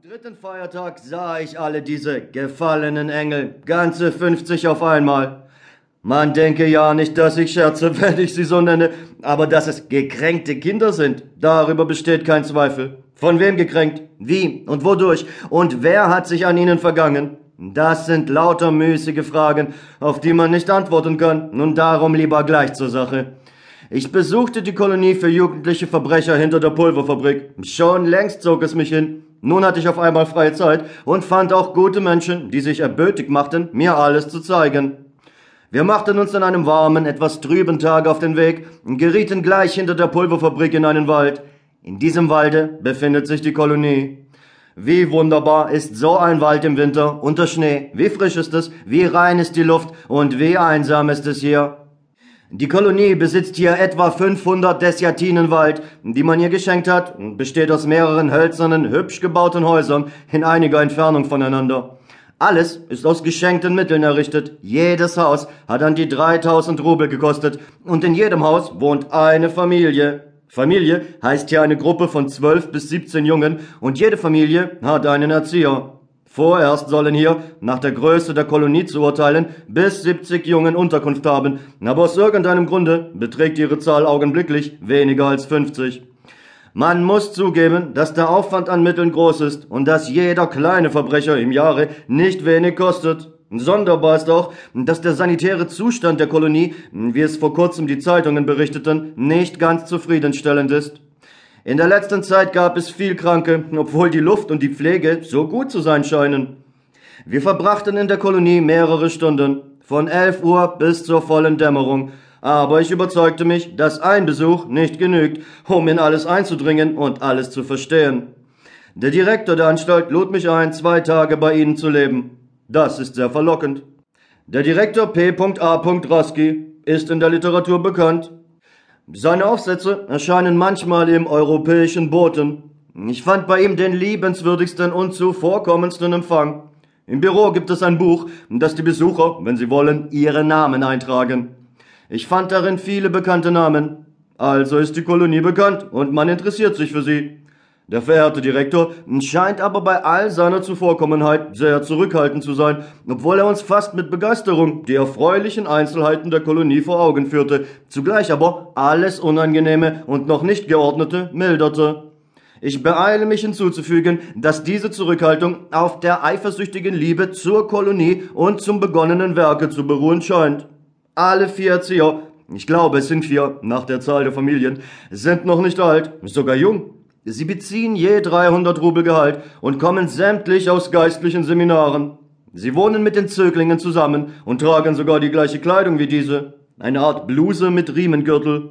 Am dritten Feiertag sah ich alle diese gefallenen Engel, ganze 50 auf einmal. Man denke ja nicht, dass ich scherze, wenn ich sie so nenne, aber dass es gekränkte Kinder sind, darüber besteht kein Zweifel. Von wem gekränkt? Wie und wodurch? Und wer hat sich an ihnen vergangen? Das sind lauter müßige Fragen, auf die man nicht antworten kann, nun darum lieber gleich zur Sache. Ich besuchte die Kolonie für jugendliche Verbrecher hinter der Pulverfabrik. Schon längst zog es mich hin. Nun hatte ich auf einmal freie Zeit und fand auch gute Menschen, die sich erbötig machten, mir alles zu zeigen. Wir machten uns an einem warmen, etwas trüben Tag auf den Weg und gerieten gleich hinter der Pulverfabrik in einen Wald. In diesem Walde befindet sich die Kolonie. Wie wunderbar ist so ein Wald im Winter unter Schnee. Wie frisch ist es, wie rein ist die Luft und wie einsam ist es hier. Die Kolonie besitzt hier etwa 500 Desjatinen Wald, die man ihr geschenkt hat und besteht aus mehreren hölzernen, hübsch gebauten Häusern in einiger Entfernung voneinander. Alles ist aus geschenkten Mitteln errichtet. Jedes Haus hat an die 3000 Rubel gekostet und in jedem Haus wohnt eine Familie. Familie heißt hier eine Gruppe von 12 bis 17 Jungen und jede Familie hat einen Erzieher. Vorerst sollen hier, nach der Größe der Kolonie zu urteilen, bis 70 Jungen Unterkunft haben, aber aus irgendeinem Grunde beträgt ihre Zahl augenblicklich weniger als 50. Man muss zugeben, dass der Aufwand an Mitteln groß ist und dass jeder kleine Verbrecher im Jahre nicht wenig kostet. Sonderbar ist auch, dass der sanitäre Zustand der Kolonie, wie es vor kurzem die Zeitungen berichteten, nicht ganz zufriedenstellend ist. In der letzten Zeit gab es viel Kranke, obwohl die Luft und die Pflege so gut zu sein scheinen. Wir verbrachten in der Kolonie mehrere Stunden, von 11 Uhr bis zur vollen Dämmerung, aber ich überzeugte mich, dass ein Besuch nicht genügt, um in alles einzudringen und alles zu verstehen. Der Direktor der Anstalt lud mich ein, zwei Tage bei Ihnen zu leben. Das ist sehr verlockend. Der Direktor P.A. Raski ist in der Literatur bekannt seine Aufsätze erscheinen manchmal im europäischen Boten. Ich fand bei ihm den liebenswürdigsten und zuvorkommendsten Empfang. Im Büro gibt es ein Buch, das die Besucher, wenn sie wollen, ihre Namen eintragen. Ich fand darin viele bekannte Namen. Also ist die Kolonie bekannt und man interessiert sich für sie. Der verehrte Direktor scheint aber bei all seiner Zuvorkommenheit sehr zurückhaltend zu sein, obwohl er uns fast mit Begeisterung die erfreulichen Einzelheiten der Kolonie vor Augen führte, zugleich aber alles Unangenehme und noch nicht geordnete milderte. Ich beeile mich hinzuzufügen, dass diese Zurückhaltung auf der eifersüchtigen Liebe zur Kolonie und zum begonnenen Werke zu beruhen scheint. Alle vier Erzieher, ich glaube es sind vier nach der Zahl der Familien, sind noch nicht alt, sogar jung Sie beziehen je 300 Rubel Gehalt und kommen sämtlich aus geistlichen Seminaren. Sie wohnen mit den Zöglingen zusammen und tragen sogar die gleiche Kleidung wie diese. Eine Art Bluse mit Riemengürtel.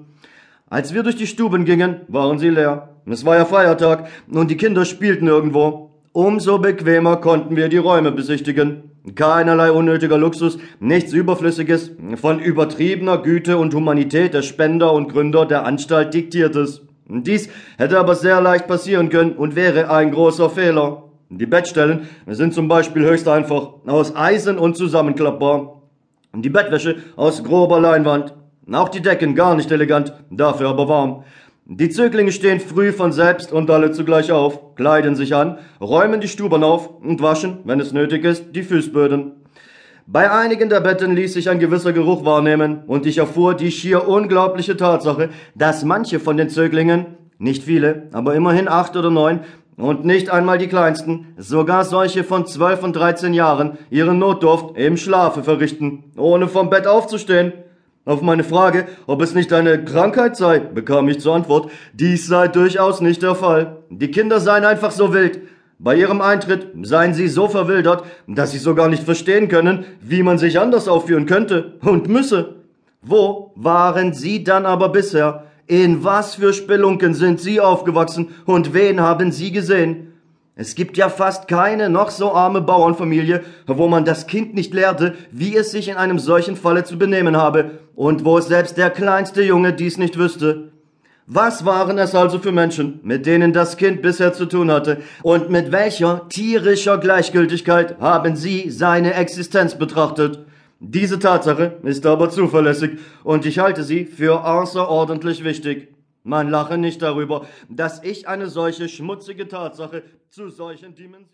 Als wir durch die Stuben gingen, waren sie leer. Es war ja Feiertag und die Kinder spielten irgendwo. Umso bequemer konnten wir die Räume besichtigen. Keinerlei unnötiger Luxus, nichts Überflüssiges, von übertriebener Güte und Humanität der Spender und Gründer der Anstalt diktiertes. Dies hätte aber sehr leicht passieren können und wäre ein großer Fehler. Die Bettstellen sind zum Beispiel höchst einfach aus Eisen und zusammenklappbar. Die Bettwäsche aus grober Leinwand. Auch die Decken gar nicht elegant, dafür aber warm. Die Zöglinge stehen früh von selbst und alle zugleich auf, kleiden sich an, räumen die Stuben auf und waschen, wenn es nötig ist, die Fußböden. Bei einigen der Betten ließ sich ein gewisser Geruch wahrnehmen, und ich erfuhr die schier unglaubliche Tatsache, dass manche von den Zöglingen, nicht viele, aber immerhin acht oder neun, und nicht einmal die kleinsten, sogar solche von zwölf und dreizehn Jahren, ihren Notdurft im Schlafe verrichten, ohne vom Bett aufzustehen. Auf meine Frage, ob es nicht eine Krankheit sei, bekam ich zur Antwort, dies sei durchaus nicht der Fall. Die Kinder seien einfach so wild, bei ihrem Eintritt seien sie so verwildert, dass sie sogar nicht verstehen können, wie man sich anders aufführen könnte und müsse. Wo waren sie dann aber bisher? In was für Spelunken sind sie aufgewachsen und wen haben sie gesehen? Es gibt ja fast keine noch so arme Bauernfamilie, wo man das Kind nicht lehrte, wie es sich in einem solchen Falle zu benehmen habe, und wo selbst der kleinste Junge dies nicht wüsste. Was waren es also für Menschen, mit denen das Kind bisher zu tun hatte, und mit welcher tierischer Gleichgültigkeit haben sie seine Existenz betrachtet? Diese Tatsache ist aber zuverlässig, und ich halte sie für außerordentlich wichtig. Man lache nicht darüber, dass ich eine solche schmutzige Tatsache zu solchen Dimensionen